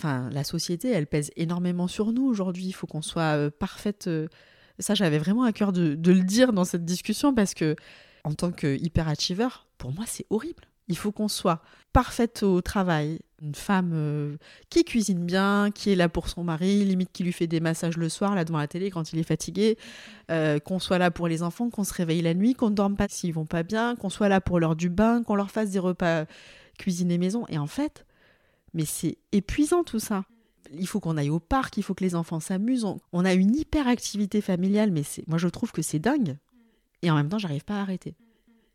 enfin, la société, elle pèse énormément sur nous aujourd'hui. Il faut qu'on soit euh, parfaite. euh. Ça, j'avais vraiment à cœur de, le dire dans cette discussion parce que, en tant que hyperachiever, pour moi, c'est horrible. Il faut qu'on soit parfaite au travail, une femme euh, qui cuisine bien, qui est là pour son mari, limite qui lui fait des massages le soir, là devant la télé quand il est fatigué, qu'on soit là pour les enfants, qu'on se réveille la nuit, qu'on ne dorme pas s'ils vont pas bien, qu'on soit là pour l'heure du bain, qu'on leur fasse des repas cuisinés maison. Et en fait, mais c'est épuisant tout ça. Il faut qu'on aille au parc, il faut que les enfants s'amusent. On, a une hyperactivité familiale, mais moi je trouve que c'est dingue. Et en même temps, j'arrive pas à arrêter.